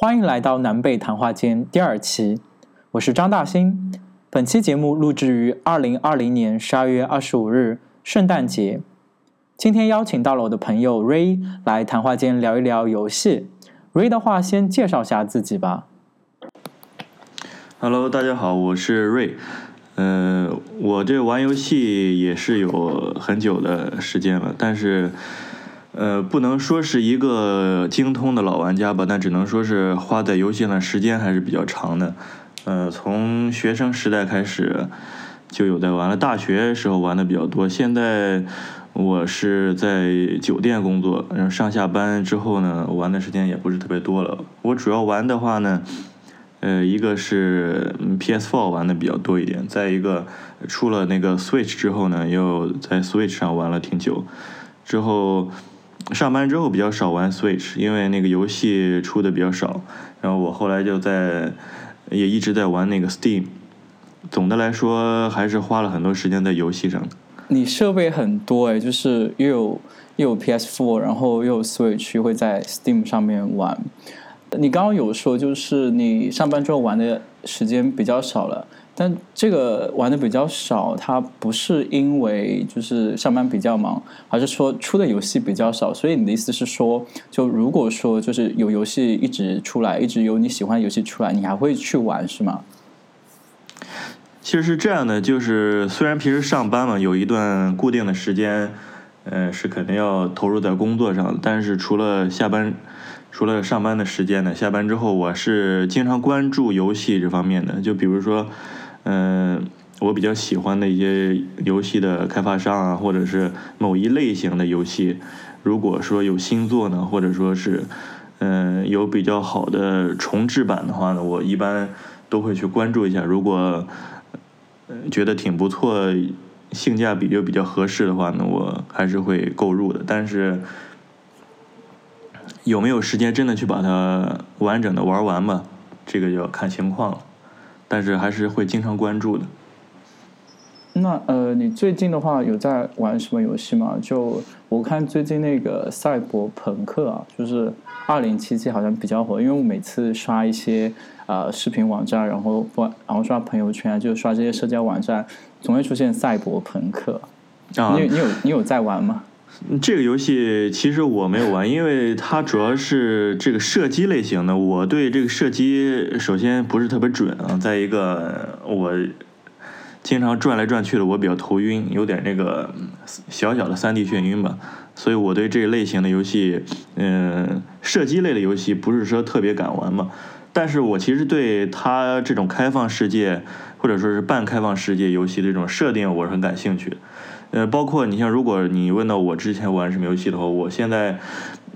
欢迎来到南北谈话间第二期，我是张大兴。本期节目录制于二零二零年十二月二十五日，圣诞节。今天邀请到了我的朋友 Ray 来谈话间聊一聊游戏。Ray 的话，先介绍下自己吧。Hello，大家好，我是 Ray。呃，我这玩游戏也是有很久的时间了，但是。呃，不能说是一个精通的老玩家吧，但只能说是花在游戏上时间还是比较长的。呃，从学生时代开始就有在玩了，大学时候玩的比较多。现在我是在酒店工作，然后上下班之后呢，玩的时间也不是特别多了。我主要玩的话呢，呃，一个是 PS4 玩的比较多一点，再一个出了那个 Switch 之后呢，又在 Switch 上玩了挺久，之后。上班之后比较少玩 Switch，因为那个游戏出的比较少。然后我后来就在，也一直在玩那个 Steam。总的来说，还是花了很多时间在游戏上。你设备很多哎，就是又有又有 PS4，然后又有 Switch，会在 Steam 上面玩。你刚刚有说，就是你上班之后玩的时间比较少了。但这个玩的比较少，它不是因为就是上班比较忙，而是说出的游戏比较少。所以你的意思是说，就如果说就是有游戏一直出来，一直有你喜欢的游戏出来，你还会去玩是吗？其实是这样的，就是虽然平时上班嘛，有一段固定的时间，呃，是肯定要投入在工作上，但是除了下班，除了上班的时间呢，下班之后我是经常关注游戏这方面的，就比如说。嗯，我比较喜欢的一些游戏的开发商啊，或者是某一类型的游戏，如果说有新作呢，或者说是嗯有比较好的重置版的话呢，我一般都会去关注一下。如果觉得挺不错，性价比又比较合适的话呢，我还是会购入的。但是有没有时间真的去把它完整的玩完吧？这个就要看情况了。但是还是会经常关注的。那呃，你最近的话有在玩什么游戏吗？就我看最近那个赛博朋克啊，就是二零七七好像比较火，因为我每次刷一些呃视频网站，然后不然后刷朋友圈，就刷这些社交网站，总会出现赛博朋克。啊，你你有你有在玩吗？这个游戏其实我没有玩，因为它主要是这个射击类型的。我对这个射击首先不是特别准啊，再一个我经常转来转去的，我比较头晕，有点那个小小的三 D 眩晕吧。所以我对这类型的游戏，嗯，射击类的游戏不是说特别敢玩嘛。但是我其实对它这种开放世界或者说是半开放世界游戏的这种设定，我是很感兴趣的。呃，包括你像，如果你问到我之前玩什么游戏的话，我现在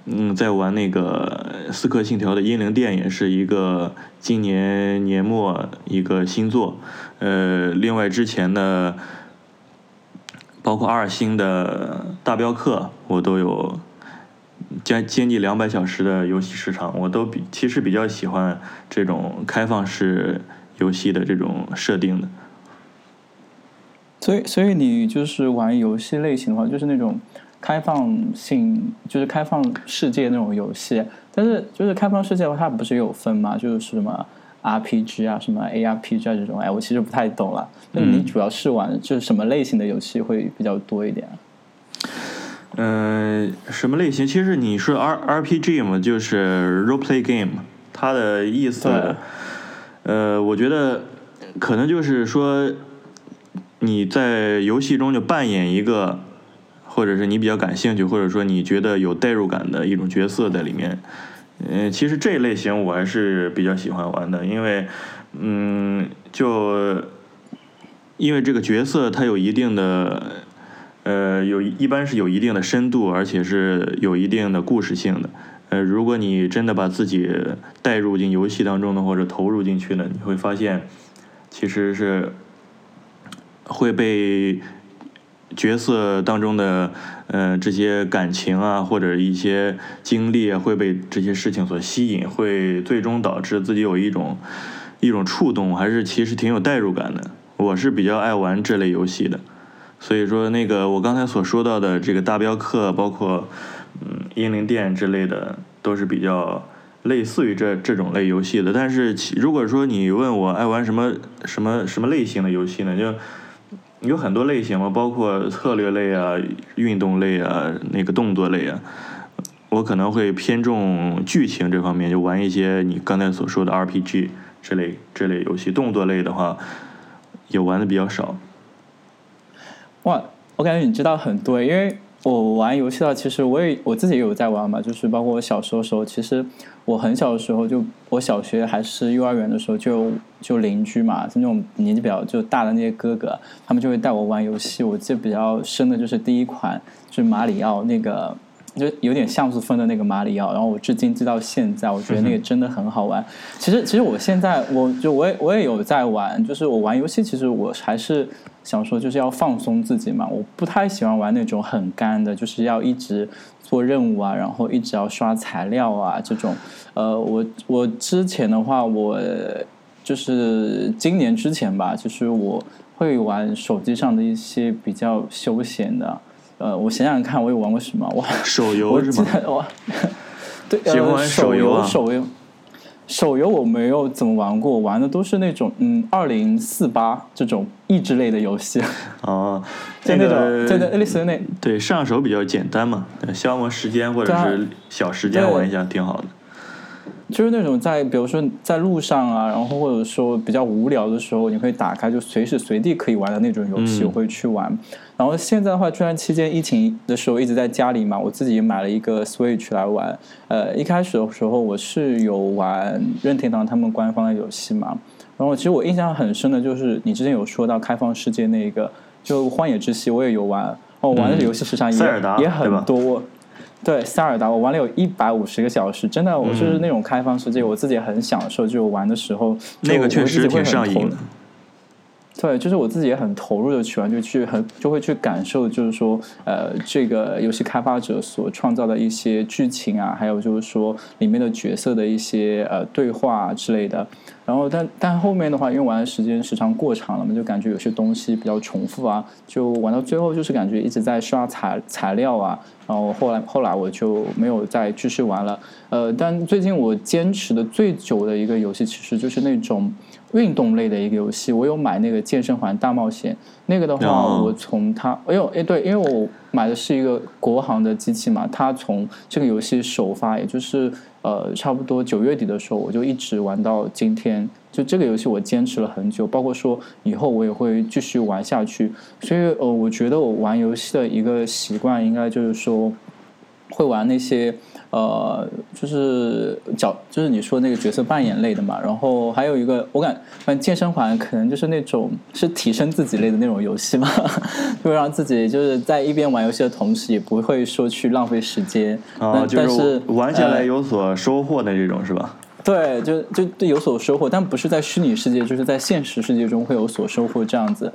嗯在玩那个《刺客信条》的《英灵殿》，也是一个今年年末一个新作。呃，另外之前的包括二星的《大镖客》，我都有将接近两百小时的游戏时长，我都比其实比较喜欢这种开放式游戏的这种设定的。所以，所以你就是玩游戏类型的话，就是那种开放性，就是开放世界那种游戏。但是，就是开放世界的话，它不是有分吗？就是什么 RPG 啊，什么 ARPG 啊这种。哎，我其实不太懂了。那你主要是玩就是什么类型的游戏会比较多一点？嗯，什么类型？其实你说 R RPG 嘛，就是 Role Play Game，它的意思，呃，我觉得可能就是说。你在游戏中就扮演一个，或者是你比较感兴趣，或者说你觉得有代入感的一种角色在里面。嗯，其实这一类型我还是比较喜欢玩的，因为，嗯，就因为这个角色它有一定的，呃，有一般是有一定的深度，而且是有一定的故事性的。呃，如果你真的把自己带入进游戏当中呢，或者投入进去呢，你会发现，其实是。会被角色当中的呃这些感情啊，或者一些经历啊，会被这些事情所吸引，会最终导致自己有一种一种触动，还是其实挺有代入感的。我是比较爱玩这类游戏的，所以说那个我刚才所说到的这个大镖客，包括嗯英灵殿之类的，都是比较类似于这这种类游戏的。但是其如果说你问我爱玩什么什么什么类型的游戏呢，就有很多类型嘛，包括策略类啊、运动类啊、那个动作类啊。我可能会偏重剧情这方面，就玩一些你刚才所说的 RPG 这类这类游戏。动作类的话，也玩的比较少。哇，我感觉你知道很多，因为我玩游戏的话，其实我也我自己也有在玩嘛，就是包括我小时候时候，其实我很小的时候，就我小学还是幼儿园的时候，就就邻居嘛，就那种年纪比较就大的那些哥哥，他们就会带我玩游戏。我记得比较深的就是第一款，就是马里奥那个。就有点像素风的那个马里奥，然后我至今记到现在，我觉得那个真的很好玩。其实，其实我现在我就我也我也有在玩，就是我玩游戏，其实我还是想说就是要放松自己嘛。我不太喜欢玩那种很干的，就是要一直做任务啊，然后一直要刷材料啊这种。呃，我我之前的话，我就是今年之前吧，就是我会玩手机上的一些比较休闲的。呃，我想想看，我有玩过什么？我 手游是吗？我对，呃，手游，手游，手游我没有怎么玩过，玩的都是那种嗯，二零四八这种益智类的游戏。哦，就那种，在那类似那对上手比较简单嘛，消磨时间或者是小时间玩一下挺好的。就是那种在比如说在路上啊，然后或者说比较无聊的时候，你可以打开就随时随地可以玩的那种游戏，我会去玩。然后现在的话，这段期间疫情的时候一直在家里嘛，我自己买了一个 Switch 来玩。呃，一开始的时候我是有玩任天堂他们官方的游戏嘛。然后其实我印象很深的就是你之前有说到开放世界那个，就荒野之息我也有玩。哦，玩的游戏时长也也很多。对，塞尔达我玩了有一百五十个小时，真的，我就是那种开放世界，我自己很享受，就玩的时候，那个确实挺上瘾。对，就是我自己也很投入的去玩，就去很就会去感受，就是说，呃，这个游戏开发者所创造的一些剧情啊，还有就是说里面的角色的一些呃对话之类的。然后，但但后面的话，因为玩的时间时长过长了嘛，就感觉有些东西比较重复啊，就玩到最后就是感觉一直在刷材材料啊。然后后来后来我就没有再继续玩了。呃，但最近我坚持的最久的一个游戏，其实就是那种。运动类的一个游戏，我有买那个健身环大冒险。那个的话，我从它，哎呦，哎对，因为我买的是一个国行的机器嘛，它从这个游戏首发，也就是呃差不多九月底的时候，我就一直玩到今天。就这个游戏，我坚持了很久，包括说以后我也会继续玩下去。所以呃，我觉得我玩游戏的一个习惯，应该就是说会玩那些。呃，就是角，就是你说那个角色扮演类的嘛，然后还有一个，我感，反正健身环可能就是那种是提升自己类的那种游戏嘛，就让自己就是在一边玩游戏的同时，也不会说去浪费时间。啊，就是玩下来有所收获的这种是吧？对，就就对有所收获，但不是在虚拟世界，就是在现实世界中会有所收获这样子。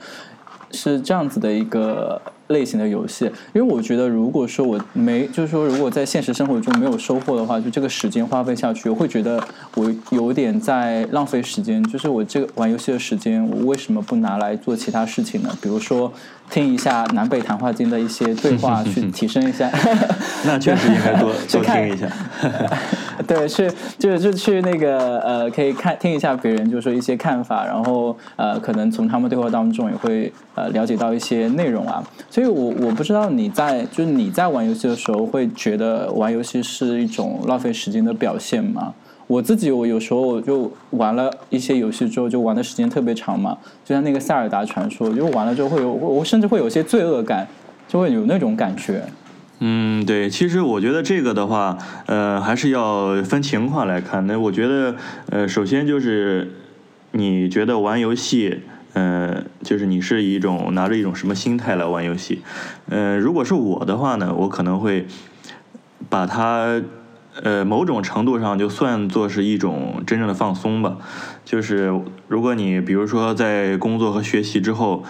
是这样子的一个类型的游戏，因为我觉得，如果说我没，就是说，如果在现实生活中没有收获的话，就这个时间花费下去，我会觉得我有点在浪费时间。就是我这个玩游戏的时间，我为什么不拿来做其他事情呢？比如说。听一下南北谈话间的一些对话，去提升一下。那确实应该多 多听一下。对，去就就去那个呃，可以看听一下别人就是说一些看法，然后呃，可能从他们对话当中也会呃了解到一些内容啊。所以我我不知道你在就是你在玩游戏的时候，会觉得玩游戏是一种浪费时间的表现吗？我自己，我有时候就玩了一些游戏之后，就玩的时间特别长嘛。就像那个《塞尔达传说》，就玩了之后会有，我甚至会有些罪恶感，就会有那种感觉。嗯，对，其实我觉得这个的话，呃，还是要分情况来看。那我觉得，呃，首先就是你觉得玩游戏，呃，就是你是一种拿着一种什么心态来玩游戏？呃，如果是我的话呢，我可能会把它。呃，某种程度上就算作是一种真正的放松吧。就是如果你比如说在工作和学习之后，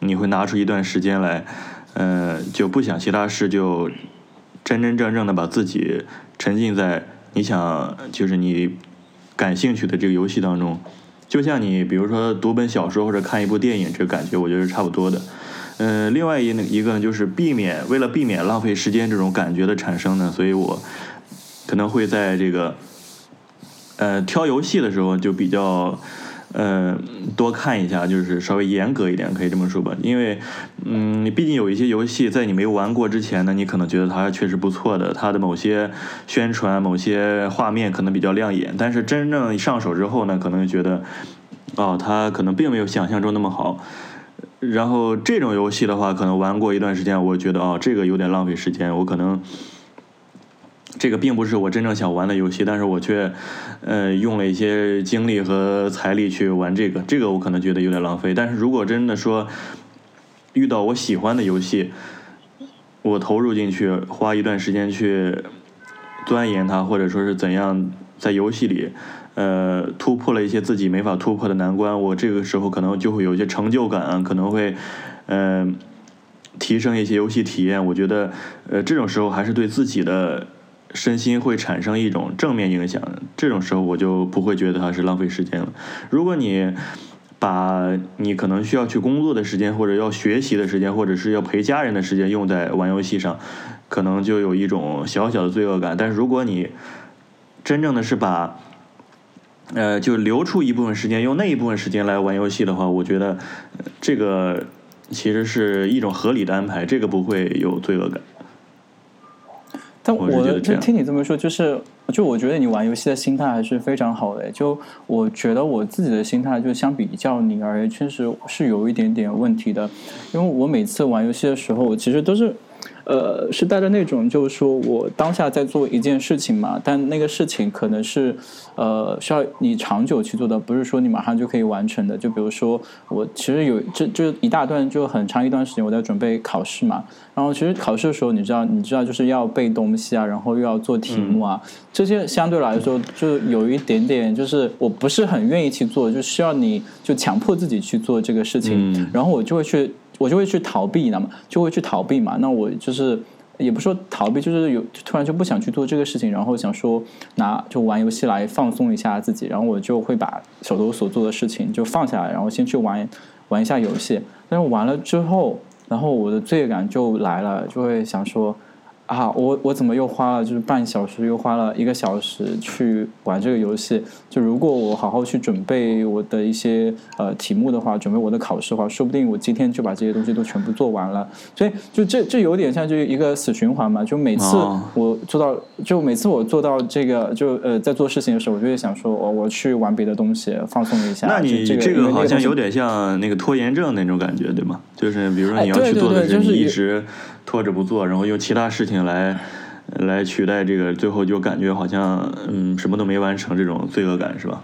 你会拿出一段时间来，呃，就不想其他事，就真真正正的把自己沉浸在你想就是你感兴趣的这个游戏当中。就像你比如说读本小说或者看一部电影，这个感觉我觉得是差不多的。嗯，另外一一个呢，就是避免为了避免浪费时间这种感觉的产生呢，所以我。可能会在这个呃挑游戏的时候就比较。呃，多看一下，就是稍微严格一点，可以这么说吧。因为，嗯，毕竟有一些游戏在你没玩过之前呢，你可能觉得它确实不错的，它的某些宣传、某些画面可能比较亮眼。但是真正上手之后呢，可能觉得，哦，它可能并没有想象中那么好。然后这种游戏的话，可能玩过一段时间，我觉得哦，这个有点浪费时间，我可能。这个并不是我真正想玩的游戏，但是我却，呃，用了一些精力和财力去玩这个，这个我可能觉得有点浪费。但是如果真的说遇到我喜欢的游戏，我投入进去，花一段时间去钻研它，或者说是怎样在游戏里，呃，突破了一些自己没法突破的难关，我这个时候可能就会有一些成就感，可能会，嗯，提升一些游戏体验。我觉得，呃，这种时候还是对自己的。身心会产生一种正面影响，这种时候我就不会觉得它是浪费时间了。如果你把你可能需要去工作的时间，或者要学习的时间，或者是要陪家人的时间用在玩游戏上，可能就有一种小小的罪恶感。但是如果你真正的是把，呃，就留出一部分时间，用那一部分时间来玩游戏的话，我觉得这个其实是一种合理的安排，这个不会有罪恶感。但我就听你这么说，就是就我觉得你玩游戏的心态还是非常好的。就我觉得我自己的心态，就相比较你而言，确实是有一点点问题的。因为我每次玩游戏的时候，我其实都是。呃，是带着那种，就是说我当下在做一件事情嘛，但那个事情可能是呃需要你长久去做的，不是说你马上就可以完成的。就比如说，我其实有这这一大段就很长一段时间我在准备考试嘛，然后其实考试的时候，你知道，你知道就是要背东西啊，然后又要做题目啊，这些相对来说就有一点点，就是我不是很愿意去做，就需要你就强迫自己去做这个事情，然后我就会去。我就会去逃避，那么就会去逃避嘛。那我就是也不说逃避，就是有突然就不想去做这个事情，然后想说拿就玩游戏来放松一下自己，然后我就会把手头所做的事情就放下来，然后先去玩玩一下游戏。但是玩了之后，然后我的罪恶感就来了，就会想说。啊，我我怎么又花了就是半小时，又花了一个小时去玩这个游戏？就如果我好好去准备我的一些呃题目的话，准备我的考试的话，说不定我今天就把这些东西都全部做完了。所以就这这有点像就一个死循环嘛。就每次我做到，就每次我做到这个，就呃在做事情的时候，我就会想说，我我去玩别的东西，放松一下。那你这个好像有点像那个拖延症那种感觉，对吗？就是比如说你要去做的是你一直。拖着不做，然后用其他事情来来取代这个，最后就感觉好像嗯什么都没完成，这种罪恶感是吧？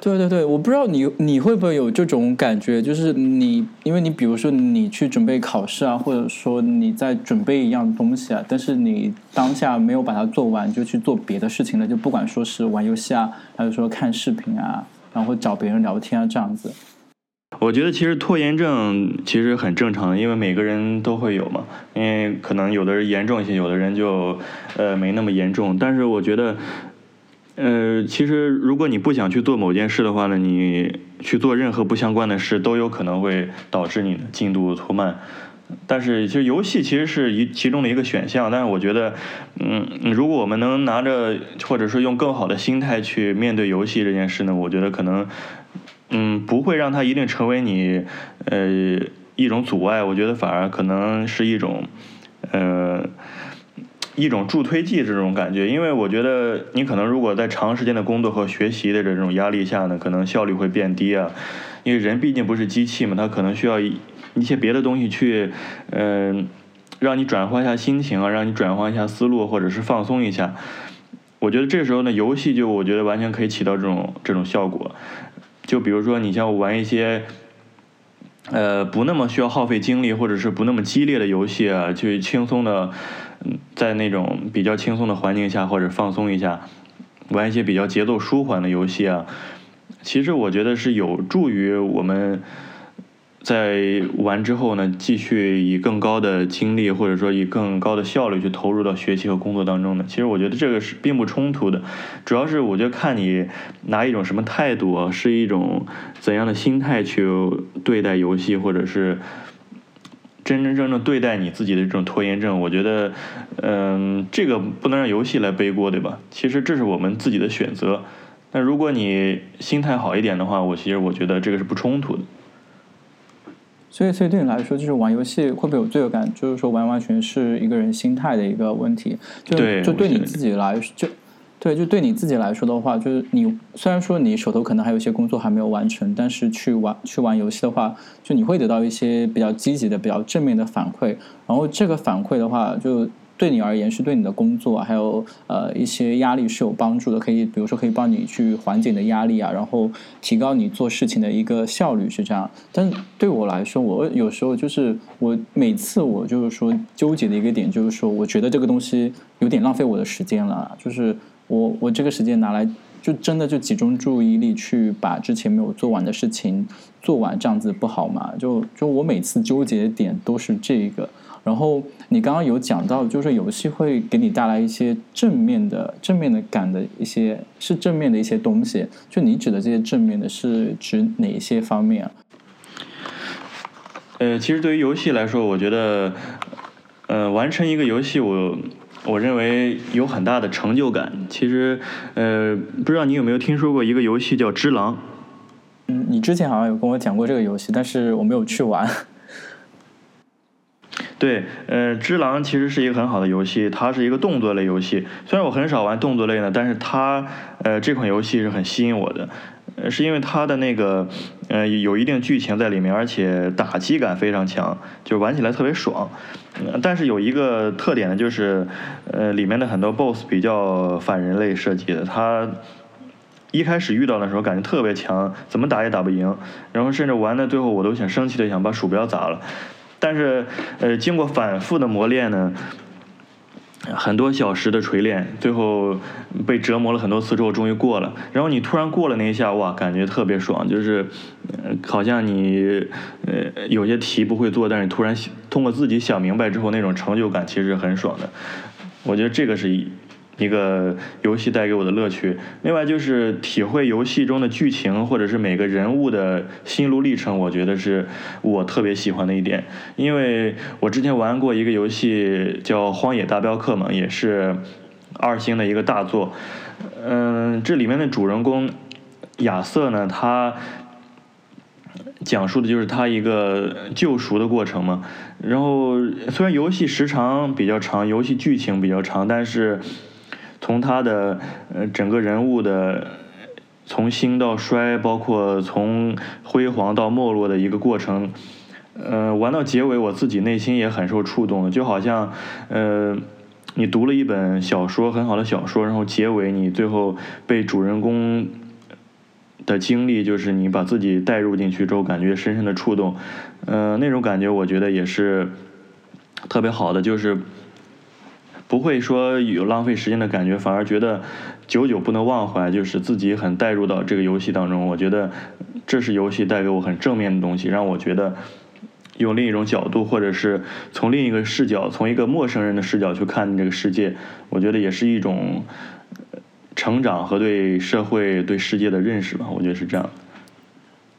对对对，我不知道你你会不会有这种感觉，就是你因为你比如说你去准备考试啊，或者说你在准备一样东西啊，但是你当下没有把它做完，就去做别的事情了，就不管说是玩游戏啊，还是说看视频啊，然后找别人聊天啊这样子。我觉得其实拖延症其实很正常的，因为每个人都会有嘛。因为可能有的人严重一些，有的人就呃没那么严重。但是我觉得，呃，其实如果你不想去做某件事的话呢，你去做任何不相关的事都有可能会导致你的进度拖慢。但是其实游戏其实是一其中的一个选项。但是我觉得，嗯，如果我们能拿着或者是用更好的心态去面对游戏这件事呢，我觉得可能。嗯，不会让它一定成为你呃一种阻碍，我觉得反而可能是一种呃一种助推剂这种感觉，因为我觉得你可能如果在长时间的工作和学习的这种压力下呢，可能效率会变低啊，因为人毕竟不是机器嘛，他可能需要一些别的东西去嗯让你转换一下心情啊，让你转换一下思路，或者是放松一下。我觉得这时候呢，游戏就我觉得完全可以起到这种这种效果。就比如说，你像玩一些，呃，不那么需要耗费精力，或者是不那么激烈的游戏啊，去轻松的，在那种比较轻松的环境下，或者放松一下，玩一些比较节奏舒缓的游戏啊，其实我觉得是有助于我们。在完之后呢，继续以更高的精力或者说以更高的效率去投入到学习和工作当中的。其实我觉得这个是并不冲突的，主要是我觉得看你拿一种什么态度，是一种怎样的心态去对待游戏，或者是真真正正对待你自己的这种拖延症，我觉得，嗯，这个不能让游戏来背锅，对吧？其实这是我们自己的选择。那如果你心态好一点的话，我其实我觉得这个是不冲突的。所以，所以对你来说，就是玩游戏会不会有罪恶感？就是说，完完全是一个人心态的一个问题。就就对你自己来，就对，就对你自己来说的话，就是你虽然说你手头可能还有一些工作还没有完成，但是去玩去玩游戏的话，就你会得到一些比较积极的、比较正面的反馈。然后这个反馈的话，就。对你而言是对你的工作还有呃一些压力是有帮助的，可以比如说可以帮你去缓解你的压力啊，然后提高你做事情的一个效率是这样。但对我来说，我有时候就是我每次我就是说纠结的一个点就是说，我觉得这个东西有点浪费我的时间了，就是我我这个时间拿来就真的就集中注意力去把之前没有做完的事情做完，这样子不好吗？就就我每次纠结的点都是这个。然后你刚刚有讲到，就是游戏会给你带来一些正面的、正面的感的一些，是正面的一些东西。就你指的这些正面的，是指哪些方面啊？呃，其实对于游戏来说，我觉得，呃，完成一个游戏，我我认为有很大的成就感。其实，呃，不知道你有没有听说过一个游戏叫《只狼》？嗯，你之前好像有跟我讲过这个游戏，但是我没有去玩。对，呃，只狼其实是一个很好的游戏，它是一个动作类游戏。虽然我很少玩动作类的，但是它，呃，这款游戏是很吸引我的，呃，是因为它的那个，呃，有一定剧情在里面，而且打击感非常强，就玩起来特别爽。但是有一个特点呢，就是，呃，里面的很多 BOSS 比较反人类设计的，它一开始遇到的时候感觉特别强，怎么打也打不赢，然后甚至玩到最后我都想生气的想把鼠标砸了。但是，呃，经过反复的磨练呢，很多小时的锤炼，最后被折磨了很多次之后，终于过了。然后你突然过了那一下，哇，感觉特别爽，就是，呃，好像你，呃，有些题不会做，但是突然通过自己想明白之后，那种成就感其实很爽的。我觉得这个是一一。个游戏带给我的乐趣，另外就是体会游戏中的剧情或者是每个人物的心路历程，我觉得是我特别喜欢的一点。因为我之前玩过一个游戏叫《荒野大镖客》嘛，也是二星的一个大作。嗯，这里面的主人公亚瑟呢，他讲述的就是他一个救赎的过程嘛。然后虽然游戏时长比较长，游戏剧情比较长，但是。从他的呃整个人物的从兴到衰，包括从辉煌到没落的一个过程，呃，玩到结尾，我自己内心也很受触动，就好像呃，你读了一本小说，很好的小说，然后结尾你最后被主人公的经历，就是你把自己带入进去之后，感觉深深的触动，呃，那种感觉我觉得也是特别好的，就是。不会说有浪费时间的感觉，反而觉得久久不能忘怀，就是自己很带入到这个游戏当中。我觉得这是游戏带给我很正面的东西，让我觉得用另一种角度，或者是从另一个视角，从一个陌生人的视角去看这个世界，我觉得也是一种成长和对社会、对世界的认识吧。我觉得是这样。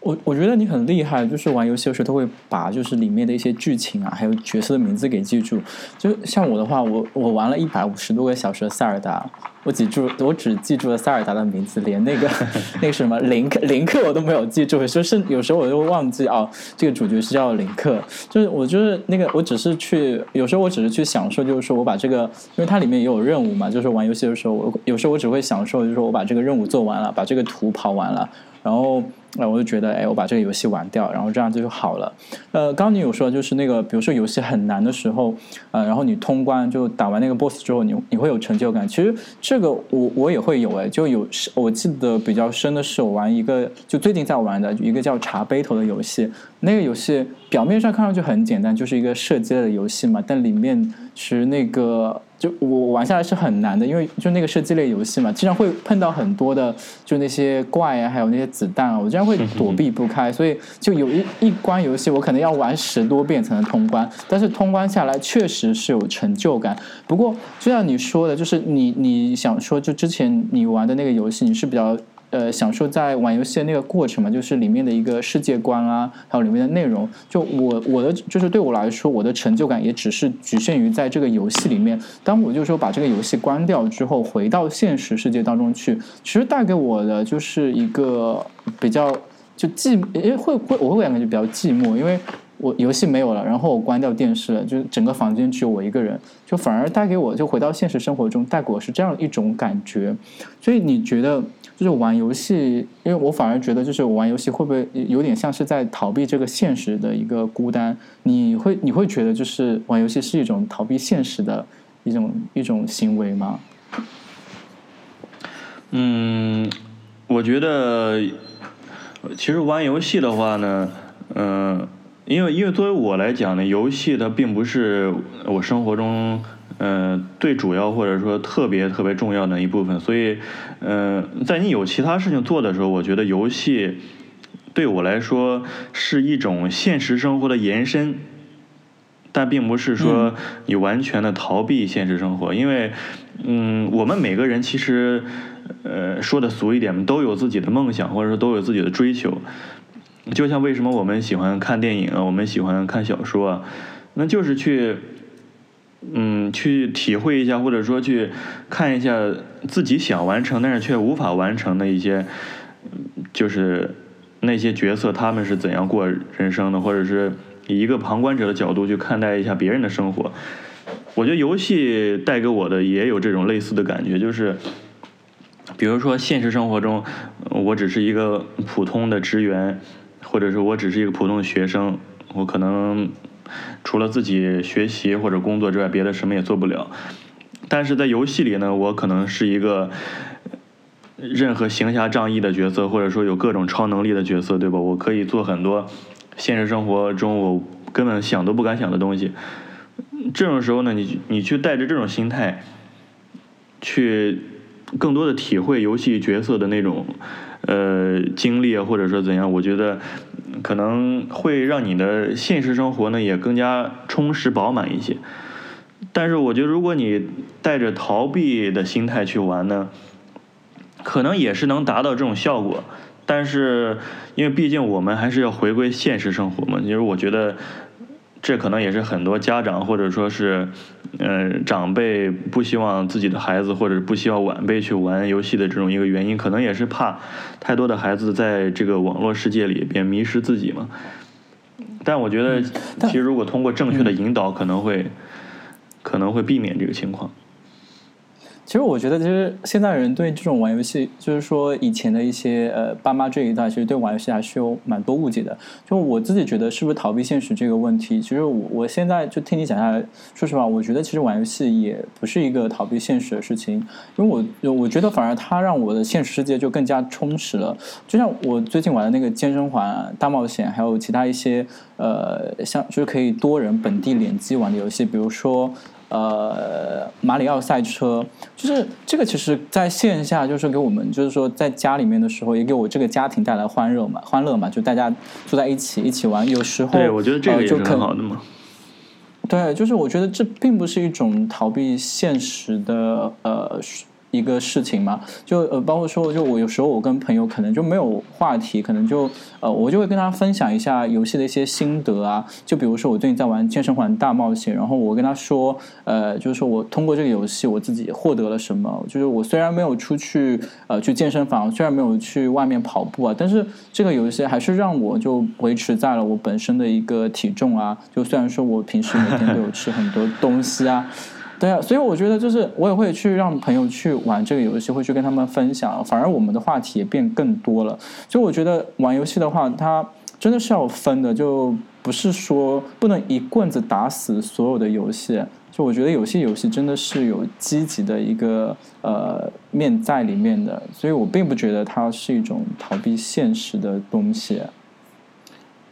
我我觉得你很厉害，就是玩游戏的时候都会把就是里面的一些剧情啊，还有角色的名字给记住。就像我的话，我我玩了一百五十多个小时的塞尔达，我记住我只记住了塞尔达的名字，连那个 那个什么林克林克我都没有记住。就是有时候我就忘记哦，这个主角是叫林克。就是我就是那个，我只是去有时候我只是去享受，就是说我把这个，因为它里面也有任务嘛。就是玩游戏的时候，我有时候我只会享受，就是说我把这个任务做完了，把这个图跑完了，然后。那我就觉得，哎，我把这个游戏玩掉，然后这样子就好了。呃，刚你有说，就是那个，比如说游戏很难的时候，呃，然后你通关就打完那个 BOSS 之后，你你会有成就感。其实这个我我也会有，哎，就有我记得比较深的是我玩一个，就最近在玩的一个叫茶杯头的游戏。那个游戏表面上看上去很简单，就是一个射击类的游戏嘛，但里面其实那个。就我玩下来是很难的，因为就那个射击类游戏嘛，经常会碰到很多的就那些怪啊，还有那些子弹啊，我经常会躲避不开，所以就有一一关游戏我可能要玩十多遍才能通关，但是通关下来确实是有成就感。不过就像你说的，就是你你想说就之前你玩的那个游戏，你是比较呃享受在玩游戏的那个过程嘛，就是里面的一个世界观啊，还有里面的内容。就我我的就是对我来说，我的成就感也只是局限于在这个游戏里面。当我就说把这个游戏关掉之后，回到现实世界当中去，其实带给我的就是一个比较就寂，因为会会我会感觉比较寂寞，因为。我游戏没有了，然后我关掉电视了，就整个房间只有我一个人，就反而带给我就回到现实生活中，带给我是这样一种感觉。所以你觉得就是玩游戏，因为我反而觉得就是我玩游戏会不会有点像是在逃避这个现实的一个孤单？你会你会觉得就是玩游戏是一种逃避现实的一种一种行为吗？嗯，我觉得其实玩游戏的话呢，嗯。因为因为作为我来讲呢，游戏它并不是我生活中嗯最主要或者说特别特别重要的一部分，所以嗯在你有其他事情做的时候，我觉得游戏对我来说是一种现实生活的延伸，但并不是说你完全的逃避现实生活，因为嗯我们每个人其实呃说的俗一点，都有自己的梦想或者说都有自己的追求。就像为什么我们喜欢看电影啊，我们喜欢看小说啊，那就是去，嗯，去体会一下，或者说去看一下自己想完成但是却无法完成的一些，就是那些角色他们是怎样过人生的，或者是以一个旁观者的角度去看待一下别人的生活。我觉得游戏带给我的也有这种类似的感觉，就是，比如说现实生活中，我只是一个普通的职员。或者是我只是一个普通的学生，我可能除了自己学习或者工作之外，别的什么也做不了。但是在游戏里呢，我可能是一个任何行侠仗义的角色，或者说有各种超能力的角色，对吧？我可以做很多现实生活中我根本想都不敢想的东西。这种时候呢，你你去带着这种心态，去更多的体会游戏角色的那种。呃，经历啊，或者说怎样，我觉得可能会让你的现实生活呢也更加充实饱满一些。但是，我觉得如果你带着逃避的心态去玩呢，可能也是能达到这种效果。但是，因为毕竟我们还是要回归现实生活嘛，因为我觉得。这可能也是很多家长或者说是，呃，长辈不希望自己的孩子或者不希望晚辈去玩游戏的这种一个原因，可能也是怕太多的孩子在这个网络世界里边迷失自己嘛。但我觉得，其实如果通过正确的引导，可能会可能会避免这个情况。其实我觉得，其实现在人对这种玩游戏，就是说以前的一些呃爸妈这一代，其实对玩游戏还是有蛮多误解的。就我自己觉得，是不是逃避现实这个问题？其实我我现在就听你讲下来，说实话，我觉得其实玩游戏也不是一个逃避现实的事情，因为我我觉得反而它让我的现实世界就更加充实了。就像我最近玩的那个健身环大冒险，还有其他一些呃像就是可以多人本地联机玩的游戏，比如说。呃，马里奥赛车就是这个，其实在线下就是给我们，就是说在家里面的时候，也给我这个家庭带来欢乐嘛，欢乐嘛，就大家坐在一起一起玩。有时候，对我觉得这个也是很好的嘛。对，就是我觉得这并不是一种逃避现实的呃。一个事情嘛，就呃，包括说，就我有时候我跟朋友可能就没有话题，可能就呃，我就会跟他分享一下游戏的一些心得啊。就比如说我最近在玩健身环大冒险，然后我跟他说，呃，就是说我通过这个游戏我自己获得了什么。就是我虽然没有出去呃去健身房，虽然没有去外面跑步啊，但是这个游戏还是让我就维持在了我本身的一个体重啊。就虽然说我平时每天都有吃很多东西啊。对啊，所以我觉得就是我也会去让朋友去玩这个游戏，会去跟他们分享，反而我们的话题也变更多了。所以我觉得玩游戏的话，它真的是要分的，就不是说不能一棍子打死所有的游戏。就我觉得有些游戏真的是有积极的一个呃面在里面的，所以我并不觉得它是一种逃避现实的东西。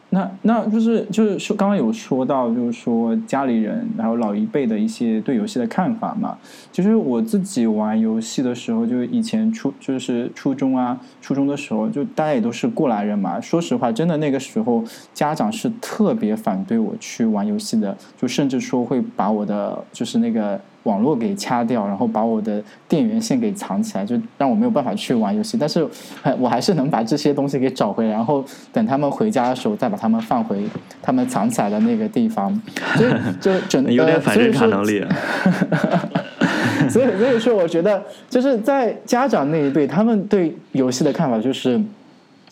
那那就是就是说，刚刚有说到，就是说家里人还有老一辈的一些对游戏的看法嘛。其实我自己玩游戏的时候，就以前初就是初中啊，初中的时候，就大家也都是过来人嘛。说实话，真的那个时候家长是特别反对我去玩游戏的，就甚至说会把我的就是那个。网络给掐掉，然后把我的电源线给藏起来，就让我没有办法去玩游戏。但是，我还是能把这些东西给找回，然后等他们回家的时候再把他们放回他们藏起来的那个地方。就，就整有点反侦查能力。所以，所以说，我觉得就是在家长那一辈，他们对游戏的看法就是。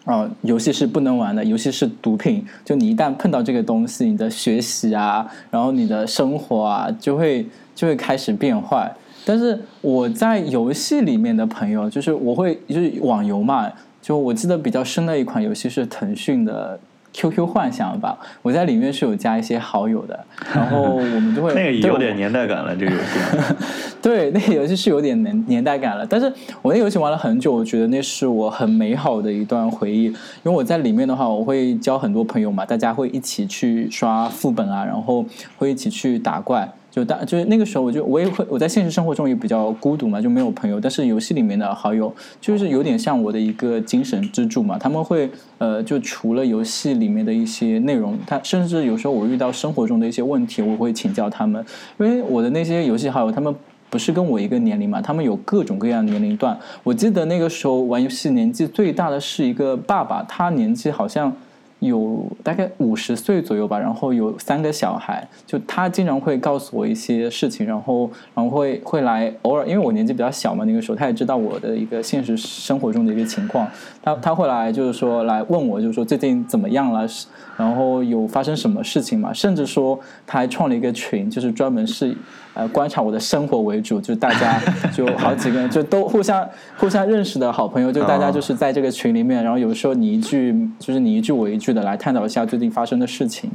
哦，游戏是不能玩的，游戏是毒品。就你一旦碰到这个东西，你的学习啊，然后你的生活啊，就会就会开始变坏。但是我在游戏里面的朋友，就是我会就是网游嘛，就我记得比较深的一款游戏是腾讯的。QQ 幻想吧，我在里面是有加一些好友的，然后我们就会 那个有点年代感了，这个游戏。对，那个游戏是有点年年代感了，但是我那个游戏玩了很久，我觉得那是我很美好的一段回忆，因为我在里面的话，我会交很多朋友嘛，大家会一起去刷副本啊，然后会一起去打怪。就大就是那个时候，我就我也会我在现实生活中也比较孤独嘛，就没有朋友。但是游戏里面的好友就是有点像我的一个精神支柱嘛。他们会呃，就除了游戏里面的一些内容，他甚至有时候我遇到生活中的一些问题，我会请教他们。因为我的那些游戏好友，他们不是跟我一个年龄嘛，他们有各种各样的年龄段。我记得那个时候玩游戏年纪最大的是一个爸爸，他年纪好像。有大概五十岁左右吧，然后有三个小孩，就他经常会告诉我一些事情，然后然后会会来偶尔，因为我年纪比较小嘛，那个时候他也知道我的一个现实生活中的一个情况，他他会来就是说来问我，就是说最近怎么样了，然后有发生什么事情嘛，甚至说他还创了一个群，就是专门是。呃，观察我的生活为主，就大家 就好几个人，就都互相互相认识的好朋友，就大家就是在这个群里面，然后有时候你一句就是你一句我一句的来探讨一下最近发生的事情，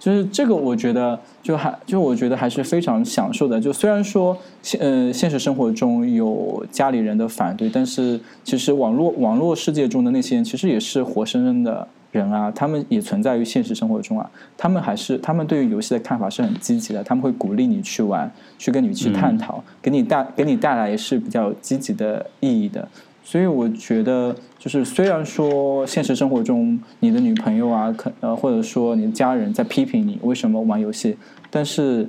就是这个我觉得就还就我觉得还是非常享受的。就虽然说现呃现实生活中有家里人的反对，但是其实网络网络世界中的那些人其实也是活生生的。人啊，他们也存在于现实生活中啊。他们还是他们对于游戏的看法是很积极的，他们会鼓励你去玩，去跟你去探讨，给你带给你带来是比较积极的意义的。所以我觉得，就是虽然说现实生活中你的女朋友啊，可呃或者说你的家人在批评你为什么玩游戏，但是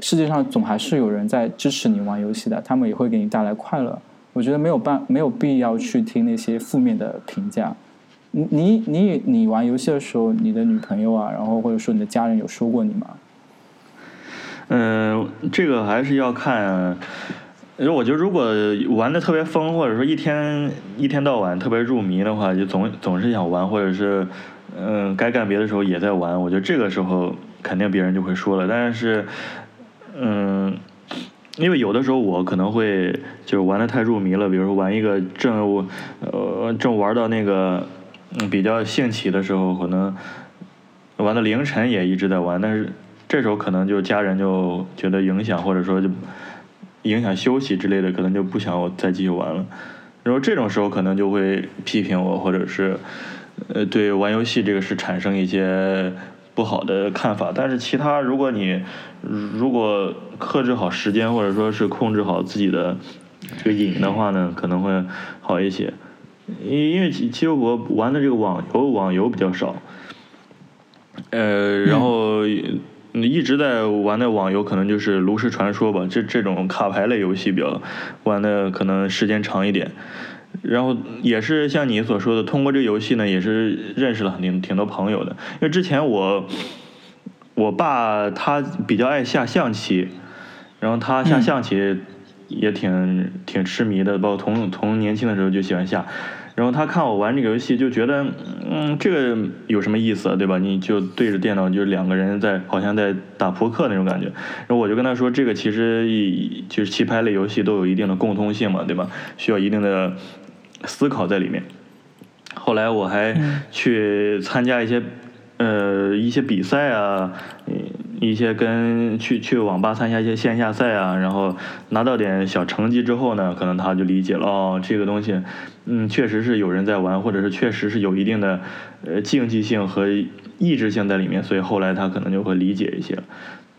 世界上总还是有人在支持你玩游戏的，他们也会给你带来快乐。我觉得没有办没有必要去听那些负面的评价。你你你你玩游戏的时候，你的女朋友啊，然后或者说你的家人有说过你吗？嗯，这个还是要看。我觉得如果玩的特别疯，或者说一天一天到晚特别入迷的话，就总总是想玩，或者是嗯该干别的时候也在玩。我觉得这个时候肯定别人就会说了。但是嗯，因为有的时候我可能会就是玩的太入迷了，比如说玩一个正呃正玩到那个。嗯，比较兴起的时候，可能玩到凌晨也一直在玩，但是这时候可能就家人就觉得影响，或者说就影响休息之类的，可能就不想我再继续玩了。然后这种时候可能就会批评我，或者是呃对玩游戏这个事产生一些不好的看法。但是其他，如果你如果克制好时间，或者说是控制好自己的这个瘾的话呢，可能会好一些。因因为其其实我玩的这个网游网游比较少，呃，然后一直在玩的网游可能就是炉石传说吧，这这种卡牌类游戏比较玩的可能时间长一点，然后也是像你所说的，通过这个游戏呢，也是认识了挺挺多朋友的，因为之前我我爸他比较爱下象棋，然后他下象棋。也挺挺痴迷的，包括从从年轻的时候就喜欢下，然后他看我玩这个游戏，就觉得嗯，这个有什么意思，对吧？你就对着电脑，就两个人在好像在打扑克那种感觉。然后我就跟他说，这个其实就是棋牌类游戏都有一定的共通性嘛，对吧？需要一定的思考在里面。后来我还去参加一些呃一些比赛啊。一些跟去去网吧参加一些线下赛啊，然后拿到点小成绩之后呢，可能他就理解了哦，这个东西，嗯，确实是有人在玩，或者是确实是有一定的呃竞技性和意志性在里面，所以后来他可能就会理解一些。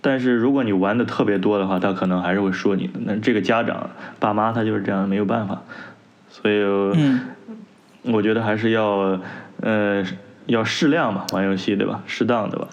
但是如果你玩的特别多的话，他可能还是会说你的。那这个家长爸妈他就是这样，没有办法。所以，我觉得还是要呃要适量吧，玩游戏对吧？适当的吧。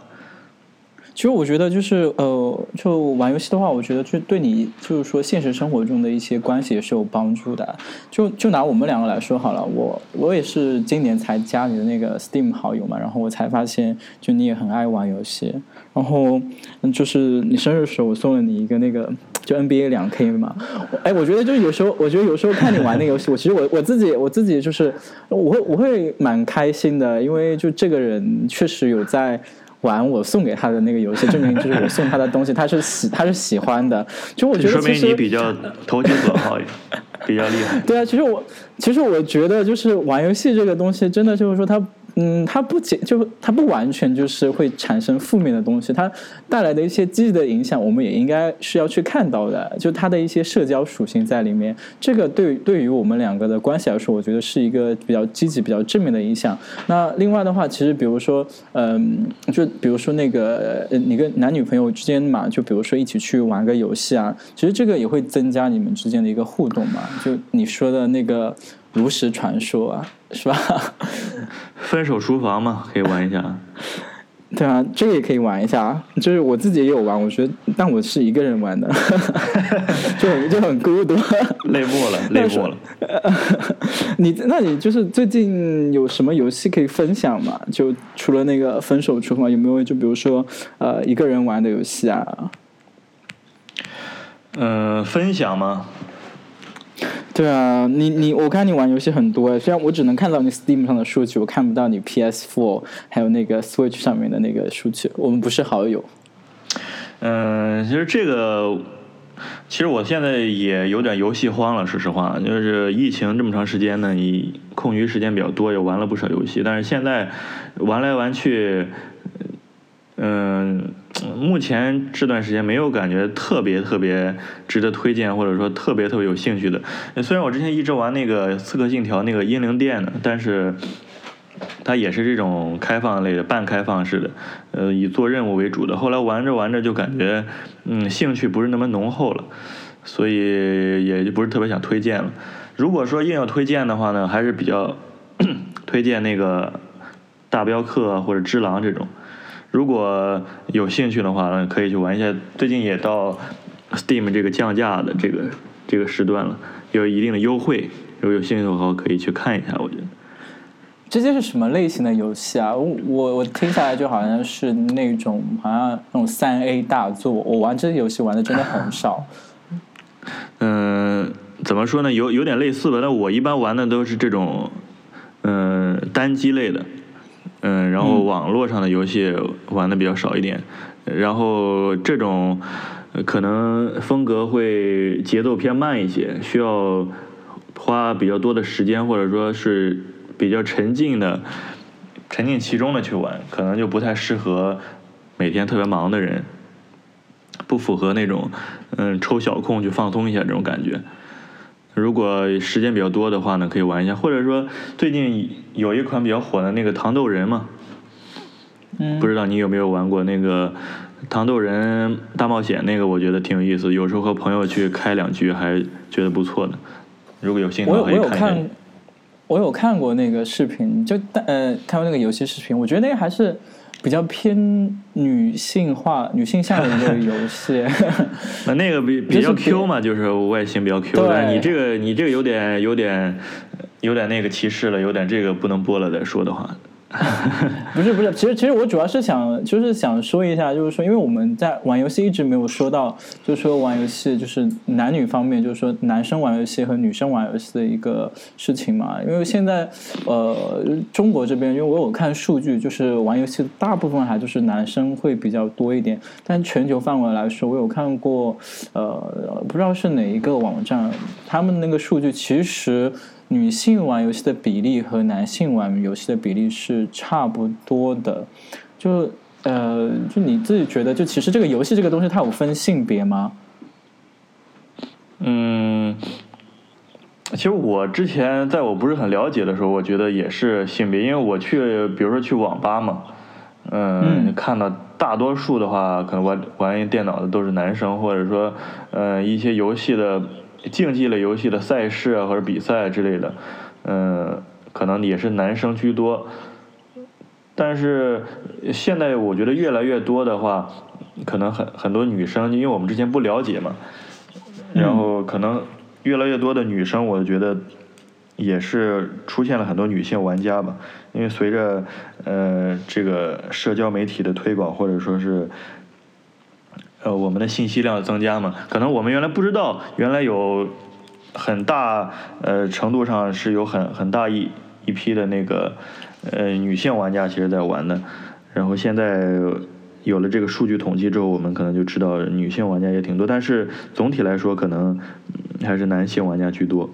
其实我觉得就是呃，就玩游戏的话，我觉得就对你就是说现实生活中的一些关系也是有帮助的。就就拿我们两个来说好了，我我也是今年才加你的那个 Steam 好友嘛，然后我才发现就你也很爱玩游戏。然后嗯就是你生日的时候，我送了你一个那个就 NBA 两 K 嘛。哎，我觉得就是有时候，我觉得有时候看你玩那个游戏，我其实我我自己我自己就是我会我会蛮开心的，因为就这个人确实有在。玩我送给他的那个游戏，证明就是我送他的东西，他是喜他是喜欢的。就我觉得说明你比较 投其所好，比较厉害。对啊，其实我其实我觉得就是玩游戏这个东西，真的就是说它。嗯，它不仅就它不完全就是会产生负面的东西，它带来的一些积极的影响，我们也应该是要去看到的。就它的一些社交属性在里面，这个对对于我们两个的关系来说，我觉得是一个比较积极、比较正面的影响。那另外的话，其实比如说，嗯，就比如说那个你跟男女朋友之间嘛，就比如说一起去玩个游戏啊，其实这个也会增加你们之间的一个互动嘛。就你说的那个。炉石传说啊，是吧？分手厨房嘛，可以玩一下。对啊，这个也可以玩一下。就是我自己也有玩，我觉得，但我是一个人玩的，就很就很孤独，累过了，累过了。你那你就是最近有什么游戏可以分享吗？就除了那个分手厨房，有没有就比如说呃一个人玩的游戏啊？嗯，分享吗？对啊，你你我看你玩游戏很多，虽然我只能看到你 Steam 上的数据，我看不到你 PS4 还有那个 Switch 上面的那个数据。我们不是好友。嗯，其实这个，其实我现在也有点游戏荒了。说实话，就是疫情这么长时间呢，你空余时间比较多，也玩了不少游戏。但是现在玩来玩去，嗯。目前这段时间没有感觉特别特别值得推荐，或者说特别特别有兴趣的。虽然我之前一直玩那个《刺客信条》那个英灵殿的，但是它也是这种开放类的、半开放式的，呃，以做任务为主的。后来玩着玩着就感觉，嗯，兴趣不是那么浓厚了，所以也就不是特别想推荐了。如果说硬要推荐的话呢，还是比较 推荐那个大镖客或者只狼这种。如果有兴趣的话，呢，可以去玩一下。最近也到 Steam 这个降价的这个这个时段了，有一定的优惠。如果有兴趣的话，可以去看一下。我觉得这些是什么类型的游戏啊？我我听下来就好像是那种好像那种三 A 大作。我玩这些游戏玩的真的很少。嗯，怎么说呢？有有点类似吧。但我一般玩的都是这种嗯单机类的。嗯，然后网络上的游戏玩的比较少一点，然后这种可能风格会节奏偏慢一些，需要花比较多的时间，或者说是比较沉浸的、沉浸其中的去玩，可能就不太适合每天特别忙的人，不符合那种嗯抽小空去放松一下这种感觉。如果时间比较多的话呢，可以玩一下，或者说最近有一款比较火的那个糖豆人嘛，嗯，不知道你有没有玩过那个糖豆人大冒险？那个我觉得挺有意思，有时候和朋友去开两局还觉得不错的。如果有兴趣，我我有看，我有看过那个视频，就呃看过那个游戏视频，我觉得那个还是。比较偏女性化、女性向的一个游戏，那 那个比比较 Q 嘛，就是外形比较 Q。但你这个你这个有点有点有点那个歧视了，有点这个不能播了再说的话。不是不是，其实其实我主要是想就是想说一下，就是说，因为我们在玩游戏一直没有说到，就是说玩游戏就是男女方面，就是说男生玩游戏和女生玩游戏的一个事情嘛。因为现在呃中国这边，因为我有看数据，就是玩游戏大部分还就是男生会比较多一点。但全球范围来说，我有看过呃不知道是哪一个网站，他们那个数据其实。女性玩游戏的比例和男性玩游戏的比例是差不多的，就呃，就你自己觉得，就其实这个游戏这个东西它有分性别吗？嗯，其实我之前在我不是很了解的时候，我觉得也是性别，因为我去，比如说去网吧嘛，嗯，看到大多数的话，可能玩玩电脑的都是男生，或者说，呃，一些游戏的。竞技类游戏的赛事啊，或者比赛之类的，嗯，可能也是男生居多。但是现在我觉得越来越多的话，可能很很多女生，因为我们之前不了解嘛，然后可能越来越多的女生，我觉得也是出现了很多女性玩家吧。因为随着呃这个社交媒体的推广，或者说是呃我们的信息量的增加嘛，可能我们原来不知道，原来有很大呃程度上是有很很大一一批的那个呃女性玩家其实在玩的，然后现在有了这个数据统计之后，我们可能就知道女性玩家也挺多，但是总体来说可能还是男性玩家居多。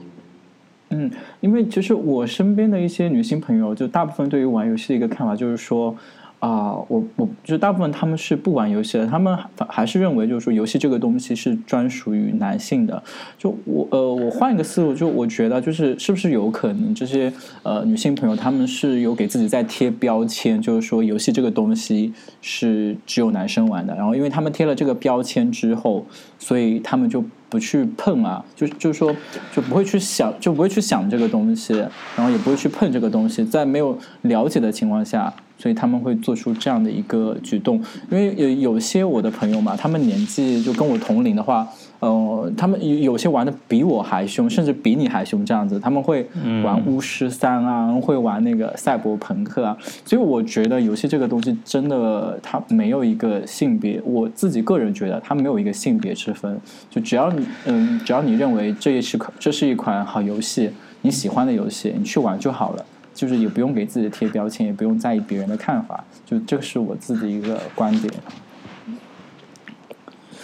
嗯，因为其实我身边的一些女性朋友，就大部分对于玩游戏的一个看法就是说，啊，我我就大部分他们是不玩游戏的，他们还是认为就是说游戏这个东西是专属于男性的。就我呃，我换一个思路，就我觉得就是是不是有可能这些呃女性朋友他们是有给自己在贴标签，就是说游戏这个东西是只有男生玩的，然后因为他们贴了这个标签之后，所以他们就。不去碰啊，就就是说，就不会去想，就不会去想这个东西，然后也不会去碰这个东西，在没有了解的情况下，所以他们会做出这样的一个举动。因为有有些我的朋友嘛，他们年纪就跟我同龄的话。呃，他们有有些玩的比我还凶，甚至比你还凶，这样子他们会玩巫师三啊，会玩那个赛博朋克啊。所以我觉得游戏这个东西真的它没有一个性别，我自己个人觉得它没有一个性别之分。就只要你嗯，只要你认为这也是这是一款好游戏，你喜欢的游戏，你去玩就好了。就是也不用给自己贴标签，也不用在意别人的看法。就这个是我自己一个观点。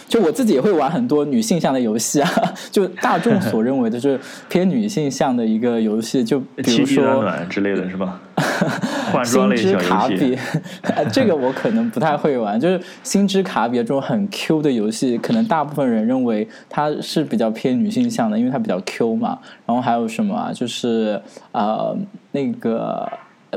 就我自己也会玩很多女性向的游戏啊，就大众所认为的就是偏女性向的一个游戏，就比如说暖之类的是吧？换装类小游戏，这个我可能不太会玩。就是星之卡比这种很 Q 的游戏，可能大部分人认为它是比较偏女性向的，因为它比较 Q 嘛。然后还有什么啊？就是呃那个。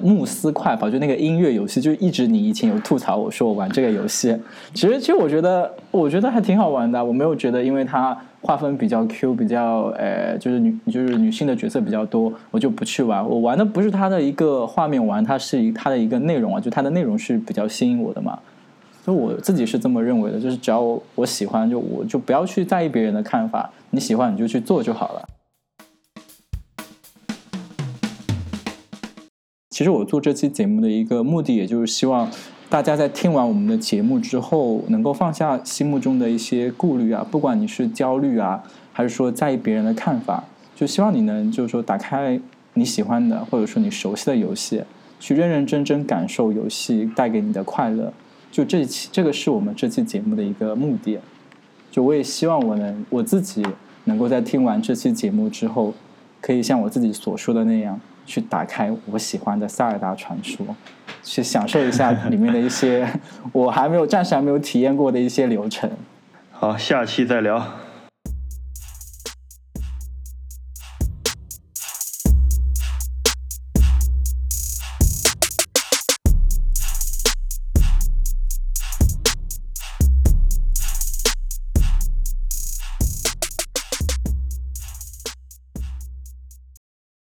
慕斯快跑就那个音乐游戏，就一直你以前有吐槽我说我玩这个游戏，其实其实我觉得我觉得还挺好玩的，我没有觉得因为它划分比较 Q，比较呃就是女就是女性的角色比较多，我就不去玩。我玩的不是它的一个画面玩，它是它的一个内容啊，就它的内容是比较吸引我的嘛，所以我自己是这么认为的，就是只要我喜欢，就我就不要去在意别人的看法，你喜欢你就去做就好了。其实我做这期节目的一个目的，也就是希望大家在听完我们的节目之后，能够放下心目中的一些顾虑啊，不管你是焦虑啊，还是说在意别人的看法，就希望你能就是说打开你喜欢的或者说你熟悉的游戏，去认认真真感受游戏带给你的快乐。就这期这个是我们这期节目的一个目的。就我也希望我能我自己能够在听完这期节目之后，可以像我自己所说的那样。去打开我喜欢的《塞尔达传说》，去享受一下里面的一些我还没有暂时还没有体验过的一些流程。好，下期再聊。